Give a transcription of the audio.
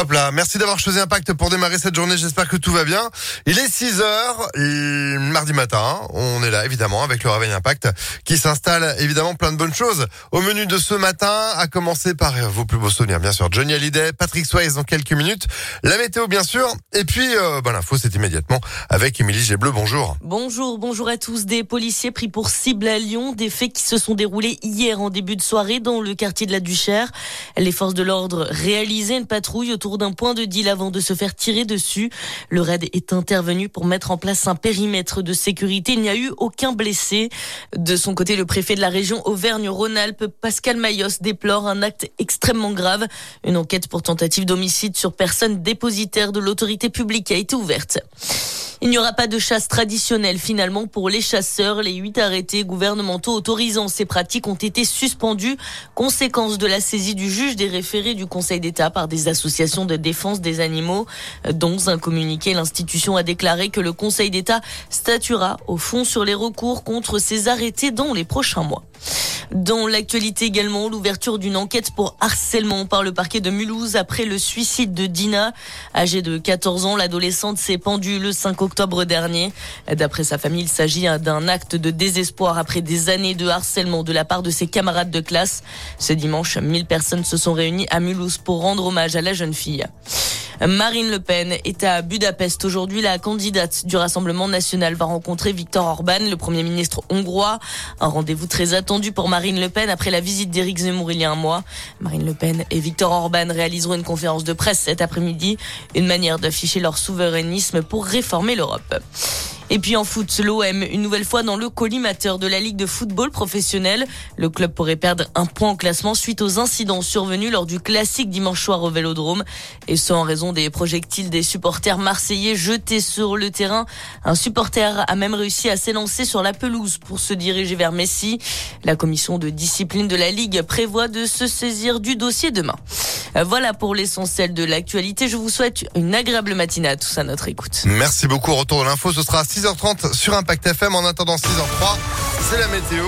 Hop là, merci d'avoir choisi Impact pour démarrer cette journée. J'espère que tout va bien. Il est 6 heures, mardi matin. On est là, évidemment, avec le Réveil Impact qui s'installe, évidemment, plein de bonnes choses. Au menu de ce matin, à commencer par vos plus beaux souvenirs, bien sûr. Johnny Hallyday, Patrick Swayze dans quelques minutes. La météo, bien sûr. Et puis, euh, ben, l'info, c'est immédiatement avec Émilie Gébleu. Bonjour. Bonjour, bonjour à tous. Des policiers pris pour cible à Lyon. Des faits qui se sont déroulés hier en début de soirée dans le quartier de la Duchère. Les forces de l'ordre réalisaient une patrouille autour d'un point de deal avant de se faire tirer dessus. Le raid est intervenu pour mettre en place un périmètre de sécurité. Il n'y a eu aucun blessé. De son côté, le préfet de la région Auvergne-Rhône-Alpes, Pascal Mayos, déplore un acte extrêmement grave. Une enquête pour tentative d'homicide sur personne dépositaire de l'autorité publique a été ouverte. Il n'y aura pas de chasse traditionnelle finalement pour les chasseurs. Les huit arrêtés gouvernementaux autorisant ces pratiques ont été suspendus, conséquence de la saisie du juge des référés du Conseil d'État par des associations de défense des animaux. Dans un communiqué, l'institution a déclaré que le Conseil d'État statuera au fond sur les recours contre ces arrêtés dans les prochains mois. Dans l'actualité également, l'ouverture d'une enquête pour harcèlement par le parquet de Mulhouse après le suicide de Dina. Âgée de 14 ans, l'adolescente s'est pendue le 5 octobre dernier. D'après sa famille, il s'agit d'un acte de désespoir après des années de harcèlement de la part de ses camarades de classe. Ce dimanche, 1000 personnes se sont réunies à Mulhouse pour rendre hommage à la jeune fille. Marine Le Pen est à Budapest. Aujourd'hui, la candidate du Rassemblement national va rencontrer Viktor Orban, le premier ministre hongrois. Un rendez-vous très attendu pour Marine Le Pen après la visite d'Éric Zemmour il y a un mois. Marine Le Pen et Viktor Orban réaliseront une conférence de presse cet après-midi, une manière d'afficher leur souverainisme pour réformer l'Europe. Et puis en foot, l'OM, une nouvelle fois dans le collimateur de la Ligue de football professionnel. Le club pourrait perdre un point au classement suite aux incidents survenus lors du classique dimanche soir au Vélodrome. Et ce, en raison des projectiles des supporters marseillais jetés sur le terrain. Un supporter a même réussi à s'élancer sur la pelouse pour se diriger vers Messi. La commission de discipline de la Ligue prévoit de se saisir du dossier demain. Voilà pour l'essentiel de l'actualité. Je vous souhaite une agréable matinée à tous à notre écoute. Merci beaucoup. Retour de l'info, ce sera à 6h30 sur Impact FM. En attendant 6h03, c'est la météo.